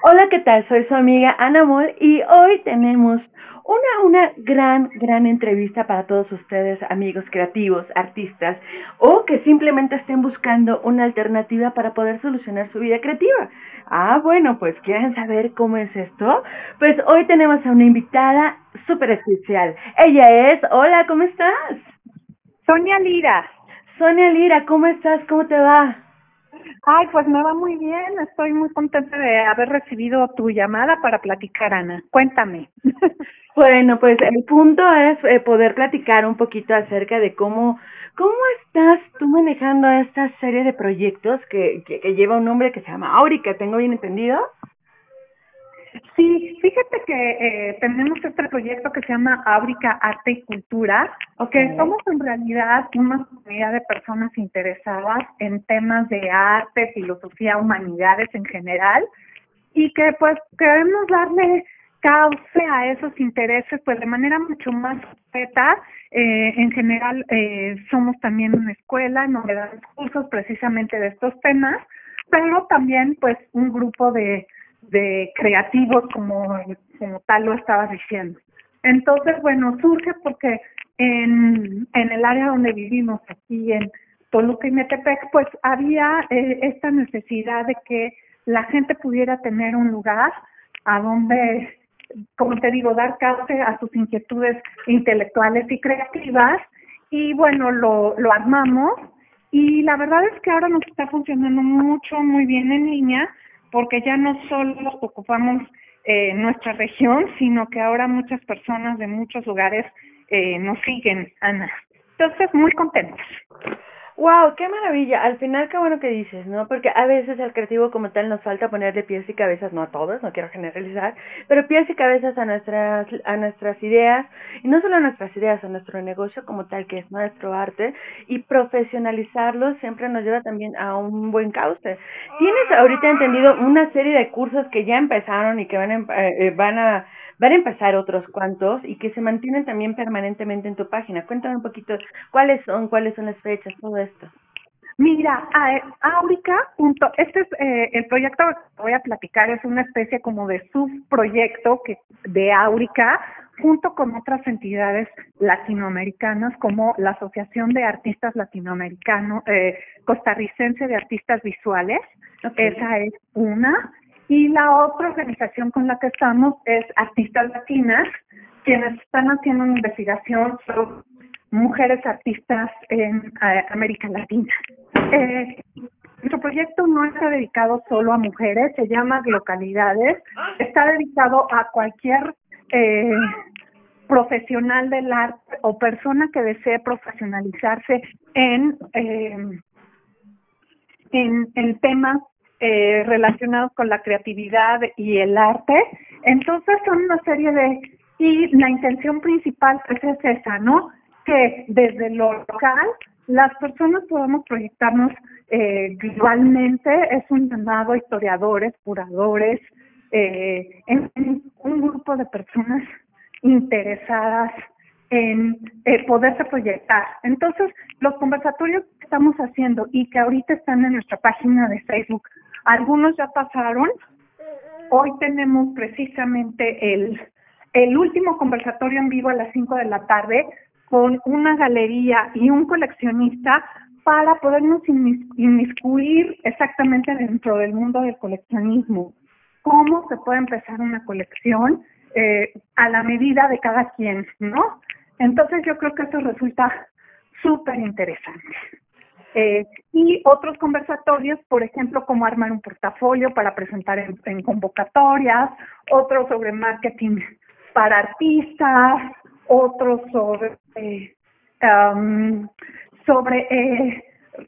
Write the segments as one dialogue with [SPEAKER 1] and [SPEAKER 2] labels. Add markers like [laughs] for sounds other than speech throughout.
[SPEAKER 1] Hola, ¿qué tal? Soy su amiga Ana Mol y hoy tenemos una, una gran, gran entrevista para todos ustedes, amigos creativos, artistas, o que simplemente estén buscando una alternativa para poder solucionar su vida creativa. Ah, bueno, pues quieren saber cómo es esto. Pues hoy tenemos a una invitada súper especial. Ella es, hola, ¿cómo estás?
[SPEAKER 2] Sonia Lira.
[SPEAKER 1] Sonia Lira, ¿cómo estás? ¿Cómo te va?
[SPEAKER 2] Ay, pues me va muy bien. Estoy muy contenta de haber recibido tu llamada para platicar, Ana. Cuéntame. [laughs]
[SPEAKER 1] Bueno, pues el punto es eh, poder platicar un poquito acerca de cómo, cómo estás tú manejando esta serie de proyectos que, que, que lleva un nombre que se llama Aurica, ¿tengo bien entendido?
[SPEAKER 2] Sí, fíjate que eh, tenemos este proyecto que se llama Ábrica Arte y Cultura, que somos en realidad una comunidad de personas interesadas en temas de arte, filosofía, humanidades en general, y que pues queremos darle cauce a esos intereses pues de manera mucho más respeta. Eh, en general eh, somos también una escuela, nos damos cursos precisamente de estos temas, pero también pues un grupo de de creativos como, como tal lo estabas diciendo. Entonces, bueno, surge porque en, en el área donde vivimos, aquí en Toluca y Metepec, pues había eh, esta necesidad de que la gente pudiera tener un lugar a donde, como te digo, dar cauce a sus inquietudes intelectuales y creativas. Y bueno, lo, lo armamos y la verdad es que ahora nos está funcionando mucho, muy bien en línea porque ya no solo ocupamos eh, nuestra región, sino que ahora muchas personas de muchos lugares eh, nos siguen, Ana. Entonces, muy contentos.
[SPEAKER 1] Wow, qué maravilla. Al final, qué bueno que dices, ¿no? Porque a veces al creativo como tal nos falta ponerle pies y cabezas, no a todos, no quiero generalizar, pero pies y cabezas a nuestras a nuestras ideas y no solo a nuestras ideas, a nuestro negocio como tal que es nuestro arte y profesionalizarlo siempre nos lleva también a un buen cauce. Tienes ahorita entendido una serie de cursos que ya empezaron y que van a, eh, van a van a empezar otros cuantos y que se mantienen también permanentemente en tu página. Cuéntame un poquito cuáles son, cuáles son las fechas, todo esto.
[SPEAKER 2] Mira, Áurica, este es eh, el proyecto que voy a platicar, es una especie como de subproyecto que, de Áurica, junto con otras entidades latinoamericanas como la Asociación de Artistas Latinoamericanos, eh, costarricense de Artistas Visuales, esa es una, y la otra organización con la que estamos es Artistas Latinas, quienes están haciendo una investigación sobre mujeres artistas en América Latina. Eh, nuestro proyecto no está dedicado solo a mujeres, se llama Localidades, está dedicado a cualquier eh, profesional del arte o persona que desee profesionalizarse en, eh, en, en temas eh, relacionados con la creatividad y el arte. Entonces son una serie de... Y la intención principal pues es esa, ¿no? Que desde lo local las personas podamos proyectarnos eh, globalmente. Es un llamado a historiadores, curadores, eh, en, un grupo de personas interesadas en eh, poderse proyectar. Entonces, los conversatorios que estamos haciendo y que ahorita están en nuestra página de Facebook algunos ya pasaron. Hoy tenemos precisamente el, el último conversatorio en vivo a las 5 de la tarde con una galería y un coleccionista para podernos inmiscuir exactamente dentro del mundo del coleccionismo. Cómo se puede empezar una colección eh, a la medida de cada quien, ¿no? Entonces yo creo que esto resulta súper interesante. Eh, y otros conversatorios, por ejemplo, cómo armar un portafolio para presentar en, convocatorias, otros sobre marketing para artistas, otros sobre, eh, sobre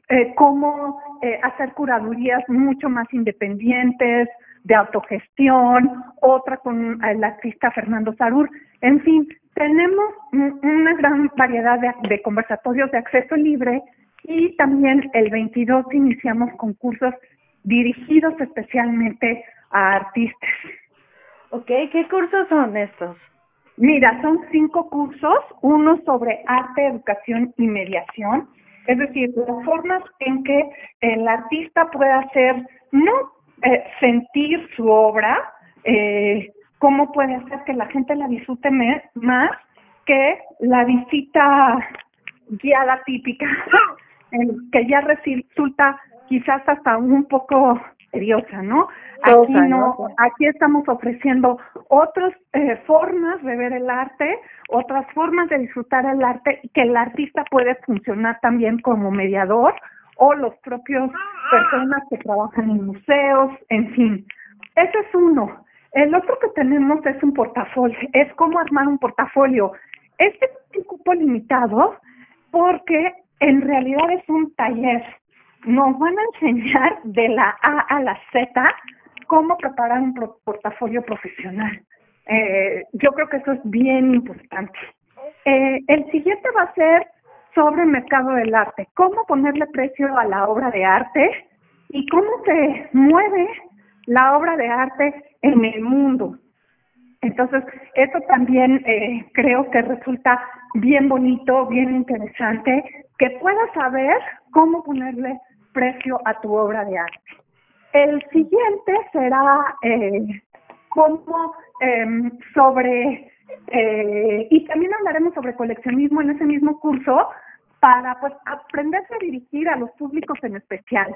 [SPEAKER 2] eh, cómo hacer curadurías mucho más independientes, de autogestión, otra con el artista Fernando Sarur. En fin, tenemos una gran variedad de conversatorios de acceso libre y también el 22 iniciamos concursos dirigidos especialmente a artistas.
[SPEAKER 1] Ok, ¿qué cursos son estos?
[SPEAKER 2] Mira, son cinco cursos, uno sobre arte, educación y mediación, es decir, las formas en que el artista puede hacer, no eh, sentir su obra, eh, cómo puede hacer que la gente la disfrute más que la visita guiada típica, [laughs] que ya resulta quizás hasta un poco tediosa, ¿no? Aquí no, aquí estamos ofreciendo otras eh, formas de ver el arte, otras formas de disfrutar el arte y que el artista puede funcionar también como mediador o los propios personas que trabajan en museos, en fin. Ese es uno. El otro que tenemos es un portafolio, es cómo armar un portafolio. Este es un cupo limitado porque en realidad es un taller. Nos van a enseñar de la A a la Z cómo preparar un portafolio profesional. Eh, yo creo que eso es bien importante. Eh, el siguiente va a ser sobre el mercado del arte, cómo ponerle precio a la obra de arte y cómo se mueve la obra de arte en el mundo. Entonces, eso también eh, creo que resulta bien bonito, bien interesante, que puedas saber cómo ponerle precio a tu obra de arte. El siguiente será eh, cómo em, sobre, eh, y también hablaremos sobre coleccionismo en ese mismo curso, para pues aprenderse a dirigir a los públicos en especial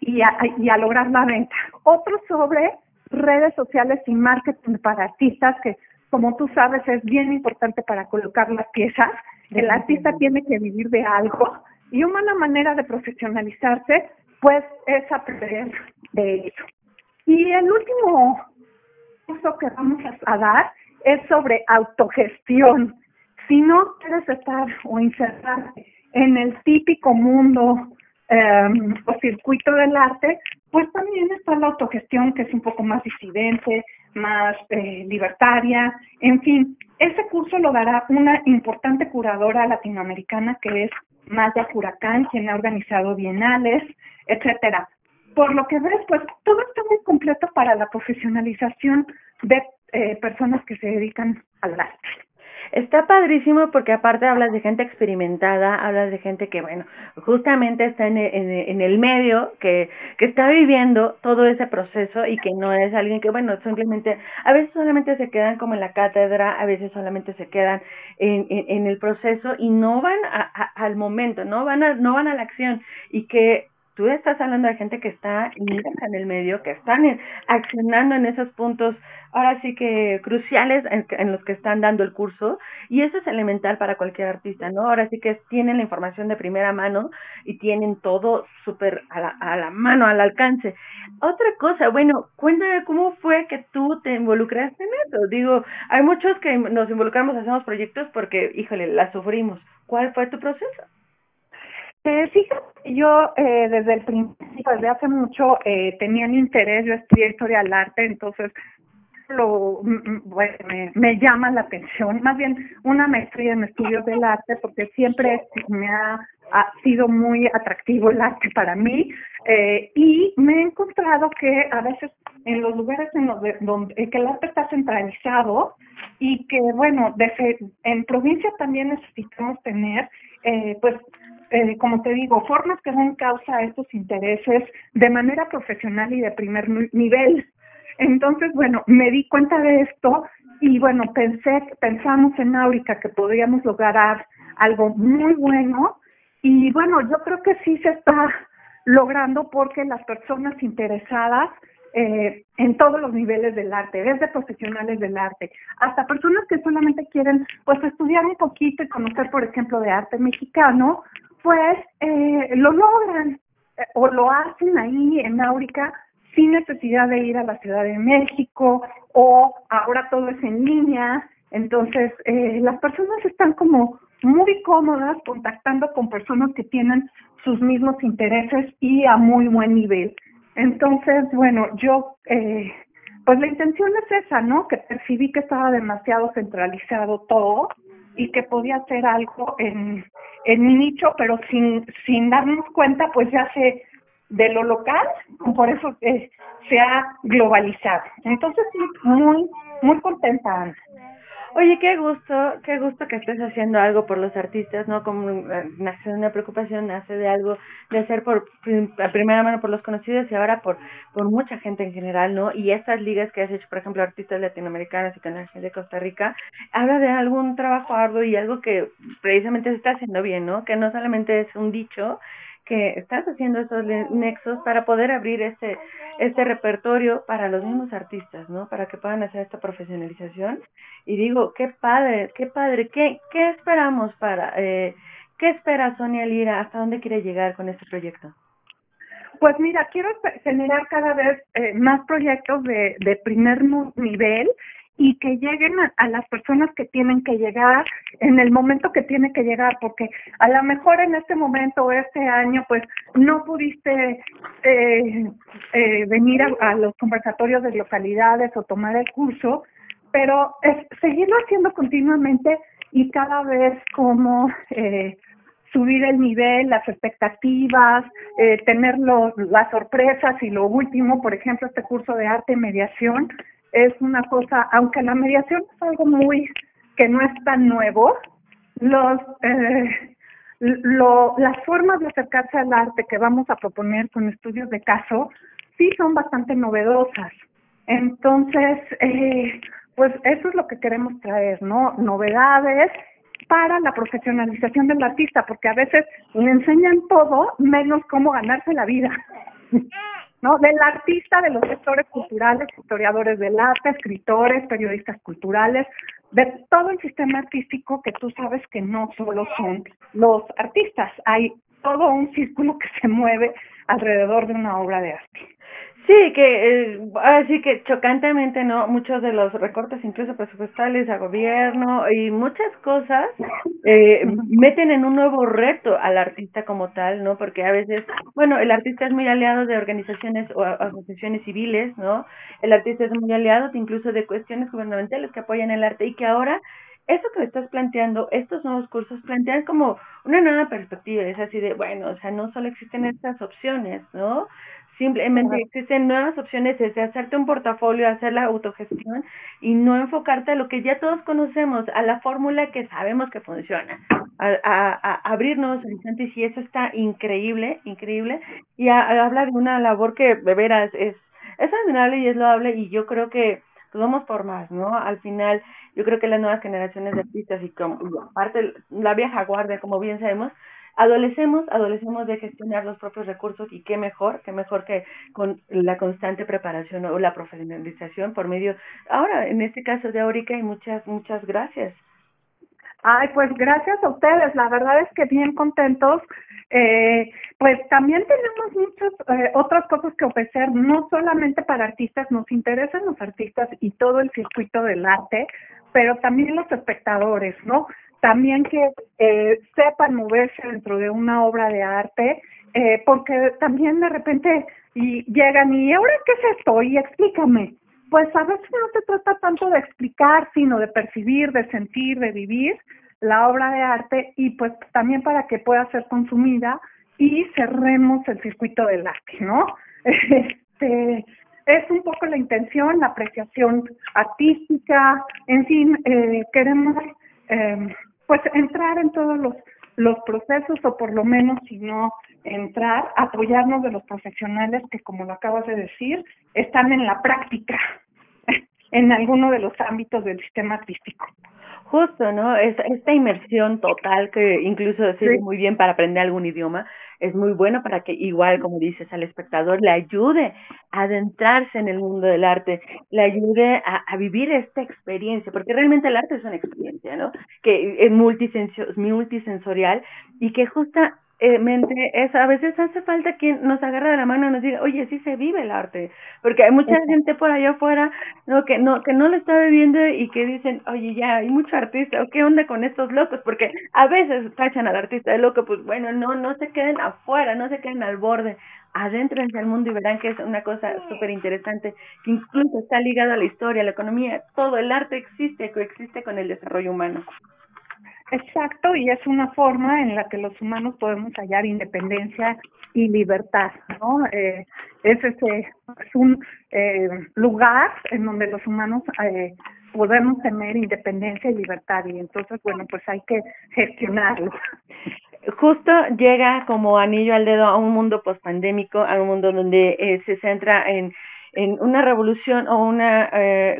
[SPEAKER 2] y a, y a lograr la venta. Otro sobre redes sociales y marketing para artistas, que como tú sabes es bien importante para colocar las piezas. El artista tiene que vivir de algo y una manera de profesionalizarse pues es aprender de eso. Y el último curso que vamos a dar es sobre autogestión. Si no quieres estar o insertarte en el típico mundo Em, o circuito del arte, pues también está la autogestión, que es un poco más disidente, más eh, libertaria, en fin, ese curso lo dará una importante curadora latinoamericana que es Maya Huracán, quien ha organizado bienales, etcétera. Por lo que ves, pues todo está muy completo para la profesionalización de eh, personas que se dedican al arte.
[SPEAKER 1] Está padrísimo porque aparte hablas de gente experimentada, hablas de gente que, bueno, justamente está en, en, el medio, que, que está viviendo todo ese proceso y que no es alguien que, bueno, simplemente, a veces solamente se quedan como en la cátedra, a veces solamente se quedan en, en, el proceso y no van al momento, no van a, no van a la acción y que tú estás hablando de gente que está en el medio, que están accionando en esos puntos, ahora sí que cruciales en, los que están dando el curso, y eso es elemental para cualquier artista, ¿no? Ahora sí que tienen la información de primera mano y tienen todo súper a la, a la mano, al alcance. Otra cosa, bueno, cuéntame cómo fue que tú te involucraste en eso. Digo, hay muchos que nos involucramos, hacemos proyectos porque, híjole, la sufrimos. ¿Cuál fue tu proceso?
[SPEAKER 2] Eh, fíjate, yo eh, desde el principio, desde hace mucho, eh, tenía el interés, yo estudié historia del arte, entonces lo bueno, me, llama la atención, más bien una maestría en estudios del arte, porque siempre me ha, sido muy atractivo el arte para mí, eh, y me he encontrado que a veces en los lugares en los donde que el arte está centralizado y que, bueno, desde, en provincia también necesitamos tener, eh, pues, eh, como te digo, formas que den causa a estos intereses de manera profesional y de primer nivel. Entonces, bueno, me di cuenta de esto y bueno, pensé, pensamos en Áurica que podríamos lograr algo muy bueno y bueno, yo creo que sí se está logrando porque las personas interesadas eh, en todos los niveles del arte, desde profesionales del arte, hasta personas que solamente quieren pues estudiar un poquito y conocer, por ejemplo, de arte mexicano, pues eh, lo logran eh, o lo hacen ahí en Áurica sin necesidad de ir a la Ciudad de México o ahora todo es en línea. Entonces, eh, las personas están como muy cómodas contactando con personas que tienen sus mismos intereses y a muy buen nivel. Entonces, bueno, yo, eh, pues la intención es esa, ¿no? Que percibí que estaba demasiado centralizado todo y que podía hacer algo en, en mi nicho, pero sin, sin darnos cuenta, pues ya se de lo local, por eso se ha globalizado. Entonces, muy, muy contenta, Ana.
[SPEAKER 1] Oye, qué gusto, qué gusto que estés haciendo algo por los artistas, ¿no? Como eh, nace de una preocupación, nace de algo, de hacer por a primera mano por los conocidos y ahora por por mucha gente en general, ¿no? Y estas ligas que has hecho, por ejemplo, artistas latinoamericanos y con la de Costa Rica, habla de algún trabajo arduo y algo que precisamente se está haciendo bien, ¿no? Que no solamente es un dicho, estás haciendo esos nexos para poder abrir este este repertorio para los mismos artistas, ¿no? Para que puedan hacer esta profesionalización. Y digo, qué padre, qué padre, qué qué esperamos para eh, qué espera Sonia Lira, hasta dónde quiere llegar con este proyecto.
[SPEAKER 2] Pues mira, quiero generar cada vez eh, más proyectos de, de primer nivel y que lleguen a, las personas que tienen que llegar en el momento que tiene que llegar, porque a lo mejor en este momento o este año, pues no pudiste eh, eh, venir a, los conversatorios de localidades o tomar el curso, pero es seguirlo haciendo continuamente y cada vez como eh, subir el nivel, las expectativas, tener las sorpresas y lo último, por ejemplo, este curso de arte y mediación, es una cosa, aunque la mediación es algo muy que no es tan nuevo, los eh, lo, las formas de acercarse al arte que vamos a proponer con estudios de caso sí son bastante novedosas. Entonces, eh, pues eso es lo que queremos traer, ¿no? Novedades para la profesionalización del artista, porque a veces le enseñan todo menos cómo ganarse la vida. [laughs] ¿no? Del artista, de los sectores culturales, historiadores del arte, escritores, periodistas culturales, de todo el sistema artístico que tú sabes que no solo son los artistas, hay todo un círculo que se mueve alrededor de una obra de arte.
[SPEAKER 1] Sí, que eh, así que chocantemente, ¿no? Muchos de los recortes, incluso presupuestales a gobierno y muchas cosas, eh, meten en un nuevo reto al artista como tal, ¿no? Porque a veces, bueno, el artista es muy aliado de organizaciones o asociaciones civiles, ¿no? El artista es muy aliado incluso de cuestiones gubernamentales que apoyan el arte y que ahora eso que estás planteando, estos nuevos cursos plantean como una nueva perspectiva, es así de, bueno, o sea, no solo existen estas opciones, ¿no? Simplemente existen nuevas opciones de hacerte un portafolio, hacer la autogestión y no enfocarte a lo que ya todos conocemos, a la fórmula que sabemos que funciona, a, a, abrir nuevos horizontes y eso está increíble, increíble. Y habla de una labor que de veras es, es admirable y es loable y yo creo que pues vamos por más, ¿no? Al final, yo creo que las nuevas generaciones de artistas y como, aparte la vieja guardia, como bien sabemos, adolecemos, adolecemos de gestionar los propios recursos y qué mejor, qué mejor que con la constante preparación o la profesionalización por medio, ahora en este caso de Aurica y muchas, muchas gracias.
[SPEAKER 2] Ay, pues gracias a ustedes, la verdad es que bien contentos. Eh, pues también tenemos muchas eh, otras cosas que ofrecer, no solamente para artistas, nos interesan los artistas y todo el circuito del arte, pero también los espectadores, ¿no? También que eh, sepan moverse dentro de una obra de arte, eh, porque también de repente y llegan y ahora qué es esto y explícame. Pues a veces no se trata tanto de explicar, sino de percibir, de sentir, de vivir la obra de arte y pues también para que pueda ser consumida y cerremos el circuito del arte, ¿no? [laughs] Este, es un poco la intención, la apreciación artística, en fin, eh, queremos eh, pues entrar en todos los, los procesos o por lo menos si no entrar, apoyarnos de los profesionales que como lo acabas de decir, están en la práctica [laughs] en alguno de los ámbitos del sistema artístico.
[SPEAKER 1] Justo, ¿no? Es, esta inmersión total que incluso sirve muy bien para aprender algún idioma, es muy bueno para que igual, como dices, al espectador le ayude a adentrarse en el mundo del arte, le ayude a, a vivir esta experiencia, porque realmente el arte es una experiencia, ¿no? Que es multisensorial y que justa eh, mente es a veces hace falta quien nos agarre de la mano y nos diga oye sí se vive el arte porque hay mucha gente por allá afuera no que no que no lo está viviendo y que dicen oye ya hay mucho artista o qué onda con estos locos porque a veces tachan al artista de loco pues bueno no no se queden afuera no se queden al borde adéntrense al mundo y verán que es una cosa súper interesante que incluso está ligada a la historia a la economía todo el arte existe coexiste con el desarrollo humano
[SPEAKER 2] Exacto, y es una forma en la que los humanos podemos hallar independencia y libertad, ¿no? Eh, es ese es un eh, lugar en donde los humanos eh, podemos tener independencia y libertad y entonces bueno pues hay que gestionarlo
[SPEAKER 1] justo llega como anillo al dedo a un mundo pospandémico a un mundo donde se centra en en una revolución o una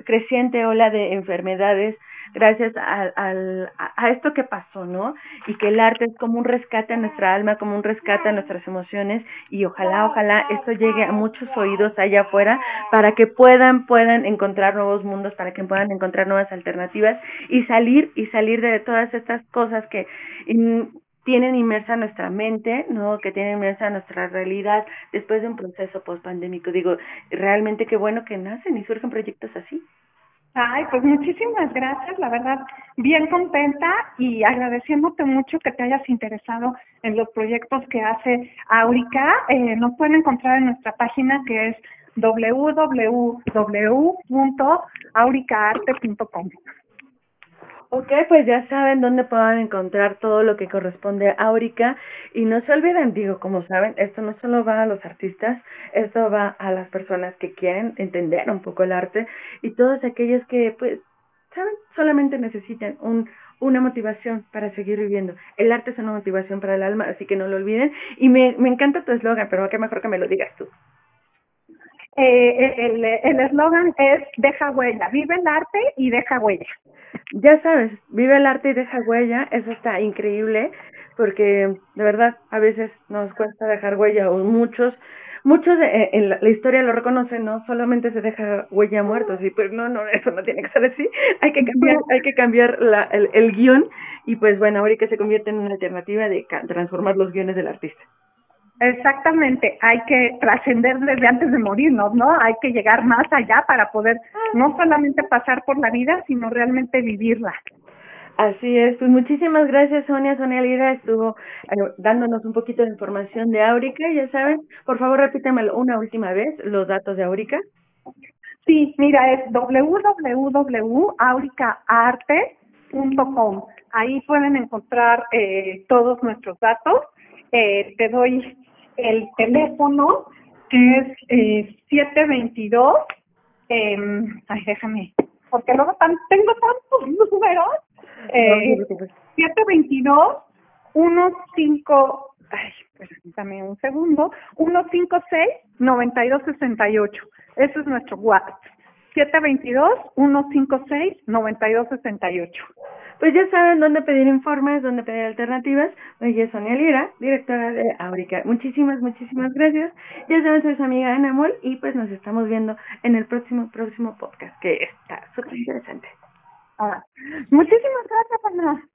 [SPEAKER 1] creciente ola de enfermedades gracias a, a, esto que pasó, ¿no? Y que el arte es como un rescate a nuestra alma, como un rescate a nuestras emociones y ojalá, ojalá esto llegue a muchos oídos allá afuera para que puedan, puedan encontrar nuevos mundos, para que puedan encontrar nuevas alternativas y salir y salir de todas estas cosas que tienen inmersa nuestra mente, ¿no? Que tienen inmersa nuestra realidad después de un proceso post-pandémico. Digo, realmente qué bueno que nacen y surgen proyectos así.
[SPEAKER 2] Ay, pues muchísimas gracias, la verdad, bien contenta y agradeciéndote mucho que te hayas interesado en los proyectos que hace Aurica. Eh, nos pueden encontrar en nuestra página que es www.auricaarte.com.
[SPEAKER 1] Ok, pues ya saben dónde puedan encontrar todo lo que corresponde a Aurica y no se olviden, digo, como saben, esto no solo va a los artistas, esto va a las personas que quieren entender un poco el arte y todos aquellos que, pues, saben, solamente necesitan un una motivación para seguir viviendo. El arte es una motivación para el alma, así que no lo olviden. Y me, me encanta tu eslogan, pero qué mejor que me lo digas tú.
[SPEAKER 2] Eh, el eslogan es deja huella, vive el arte y deja huella
[SPEAKER 1] ya sabes, vive el arte y deja huella, eso está increíble, porque de verdad a veces nos cuesta dejar huella, o muchos, muchos eh, en la, historia lo reconocen, no solamente se deja huella muertos, y pues no, no, eso no tiene que ser así, hay que cambiar, hay que cambiar la, el, el guion, y pues bueno, ahora que se convierte en una alternativa de transformar los guiones del artista.
[SPEAKER 2] Exactamente, hay que trascender desde antes de morirnos, ¿no? Hay que llegar más allá para poder no solamente pasar por la vida, sino realmente vivirla.
[SPEAKER 1] Así es, pues muchísimas gracias Sonia. Sonia Lira estuvo eh, dándonos un poquito de información de Aurica, ya saben, por favor repítemelo una última vez, los datos de Aurica.
[SPEAKER 2] Sí, mira, es www.auricaarte.com. Ahí pueden encontrar eh, todos nuestros datos. Eh, te doy el teléfono que es eh, 722, eh, ay, déjame, porque luego tan, tengo tantos [laughs] números, eh, 722 15 ay, dame un segundo, 156 9268. Ese es nuestro WhatsApp. 722 156 9268.
[SPEAKER 1] Pues ya saben dónde pedir informes, dónde pedir alternativas. Oye, Sonia Lira, directora de Aurica. Muchísimas, muchísimas gracias. Ya saben, soy su amiga Ana Mol y pues nos estamos viendo en el próximo, próximo podcast, que está súper interesante.
[SPEAKER 2] Ah, muchísimas gracias, Ana.